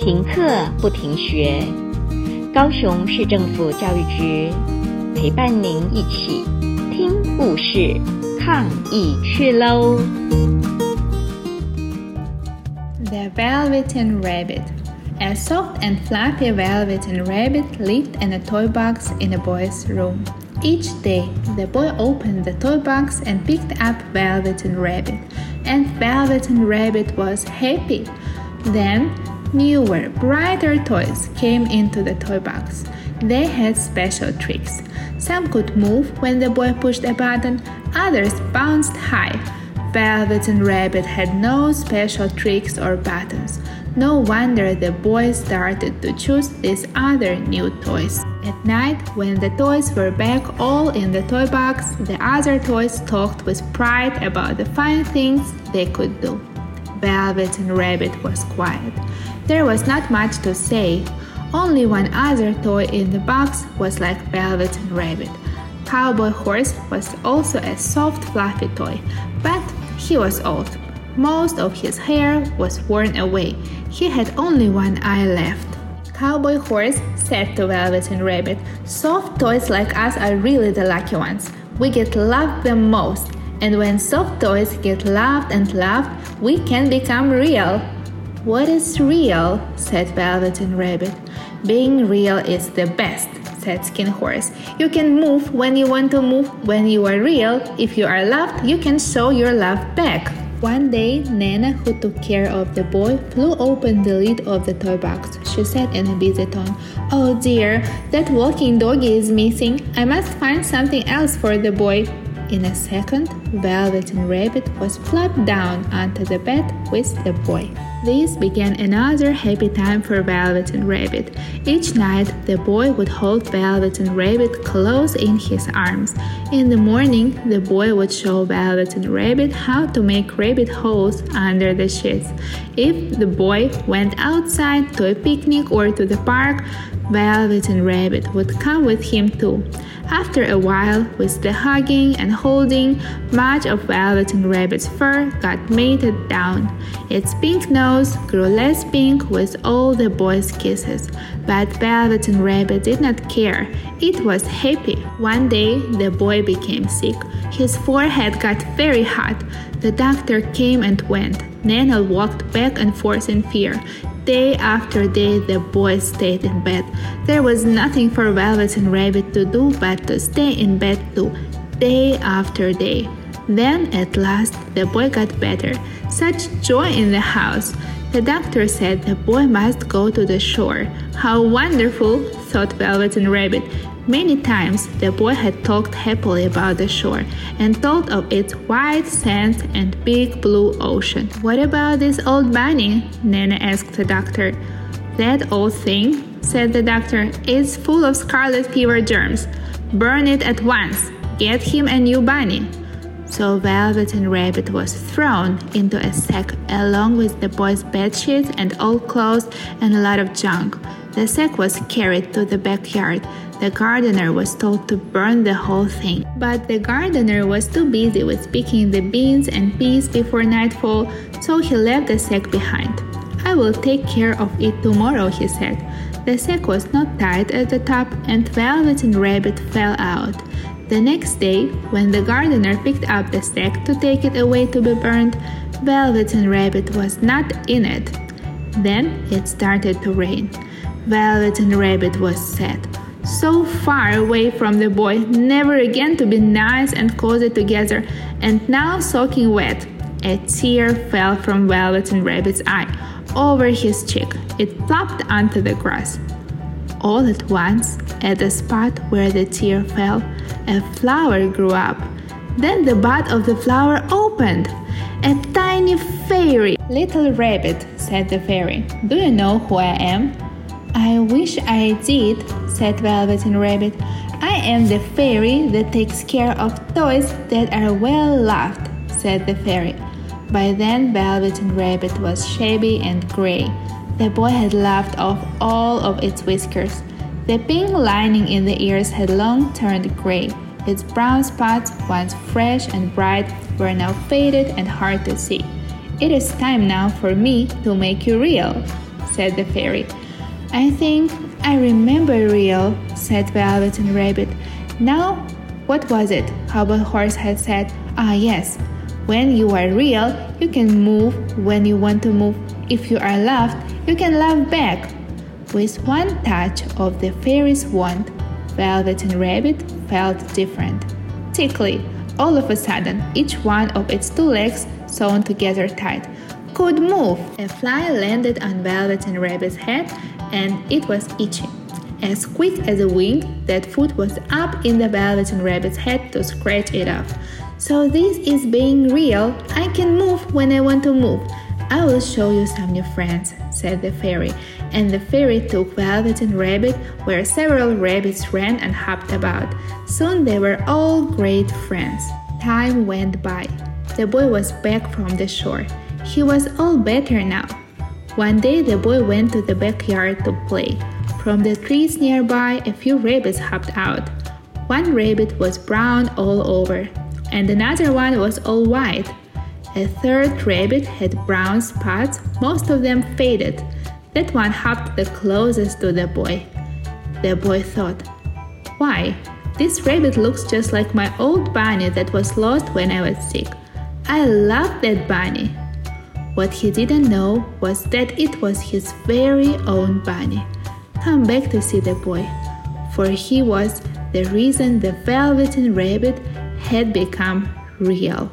停课不停学，高雄市政府教育局陪伴您一起听故事、抗疫去喽。The Velveteen Rabbit. A soft and fluffy velveteen rabbit lived in a toy box in a boy's room. Each day, the boy opened the toy box and picked up Velveteen Rabbit, and Velveteen Rabbit was happy. Then newer, brighter toys came into the toy box. They had special tricks. Some could move when the boy pushed a button, others bounced high. Velveteen Rabbit had no special tricks or buttons. No wonder the boy started to choose these other new toys. At night, when the toys were back all in the toy box, the other toys talked with pride about the fine things they could do. Velveteen Rabbit was quiet. There was not much to say. Only one other toy in the box was like Velveteen Rabbit. Cowboy Horse was also a soft, fluffy toy, but he was old. Most of his hair was worn away. He had only one eye left. Cowboy Horse said to Velveteen Rabbit, Soft toys like us are really the lucky ones. We get loved the most. And when soft toys get loved and loved, we can become real. What is real? said Velveteen Rabbit. Being real is the best, said Skin Horse. You can move when you want to move. When you are real, if you are loved, you can show your love back. One day, Nana, who took care of the boy, flew open the lid of the toy box. She said in a busy tone, Oh dear, that walking doggy is missing. I must find something else for the boy. In a second, Velveteen Rabbit was plopped down onto the bed with the boy. This began another happy time for Velveteen Rabbit. Each night, the boy would hold Velveteen Rabbit close in his arms. In the morning, the boy would show Velveteen Rabbit how to make rabbit holes under the sheets. If the boy went outside to a picnic or to the park, Velveteen Rabbit would come with him too. After a while, with the hugging and holding, much of Velveteen Rabbit's fur got matted down. Its pink nose grew less pink with all the boy's kisses, but Velveteen Rabbit did not care. It was happy. One day, the boy became sick. His forehead got very hot. The doctor came and went. Nana walked back and forth in fear. Day after day, the boy stayed in bed. There was nothing for Velveteen Rabbit to do but to stay in bed too, day after day. Then, at last, the boy got better. Such joy in the house. The doctor said the boy must go to the shore. How wonderful, thought Velveteen Rabbit. Many times the boy had talked happily about the shore and told of its white sands and big blue ocean. What about this old bunny? Nana asked the doctor. That old thing, said the doctor, is full of scarlet fever germs. Burn it at once. Get him a new bunny. So Velveteen Rabbit was thrown into a sack along with the boy's bed sheets and old clothes and a lot of junk. The sack was carried to the backyard. The gardener was told to burn the whole thing, but the gardener was too busy with picking the beans and peas before nightfall, so he left the sack behind. I will take care of it tomorrow, he said. The sack was not tied at the top, and Velveteen Rabbit fell out. The next day, when the gardener picked up the sack to take it away to be burned, Velveteen Rabbit was not in it. Then it started to rain. Velveteen Rabbit was sad. So far away from the boy, never again to be nice and cozy together, and now soaking wet. A tear fell from Velveteen Rabbit's eye over his cheek. It plopped onto the grass. All at once, at the spot where the tear fell, a flower grew up. Then the bud of the flower opened. A tiny fairy. Little rabbit, said the fairy, do you know who I am? I wish I did, said Velveteen Rabbit. I am the fairy that takes care of toys that are well loved, said the fairy. By then, Velveteen Rabbit was shabby and gray. The boy had laughed off all of its whiskers. The pink lining in the ears had long turned gray. Its brown spots, once fresh and bright, were now faded and hard to see. It is time now for me to make you real, said the fairy. I think I remember real, said Velveteen Rabbit. Now, what was it? Cowboy Horse had said. Ah, yes. When you are real, you can move when you want to move. If you are loved, you can love back. With one touch of the fairy's wand, Velveteen Rabbit felt different. Tickly, all of a sudden, each one of its two legs, sewn together tight, could move. A fly landed on Velveteen Rabbit's head, and it was itching. As quick as a wing, that foot was up in the Velveteen Rabbit's head to scratch it off. So this is being real. I can move when I want to move. I will show you some new friends, said the fairy. And the fairy took Velveteen Rabbit where several rabbits ran and hopped about. Soon they were all great friends. Time went by. The boy was back from the shore. He was all better now. One day the boy went to the backyard to play. From the trees nearby, a few rabbits hopped out. One rabbit was brown all over, and another one was all white. A third rabbit had brown spots, most of them faded. That one hopped the closest to the boy. The boy thought, Why, this rabbit looks just like my old bunny that was lost when I was sick. I love that bunny. What he didn't know was that it was his very own bunny. Come back to see the boy, for he was the reason the velveteen rabbit had become real.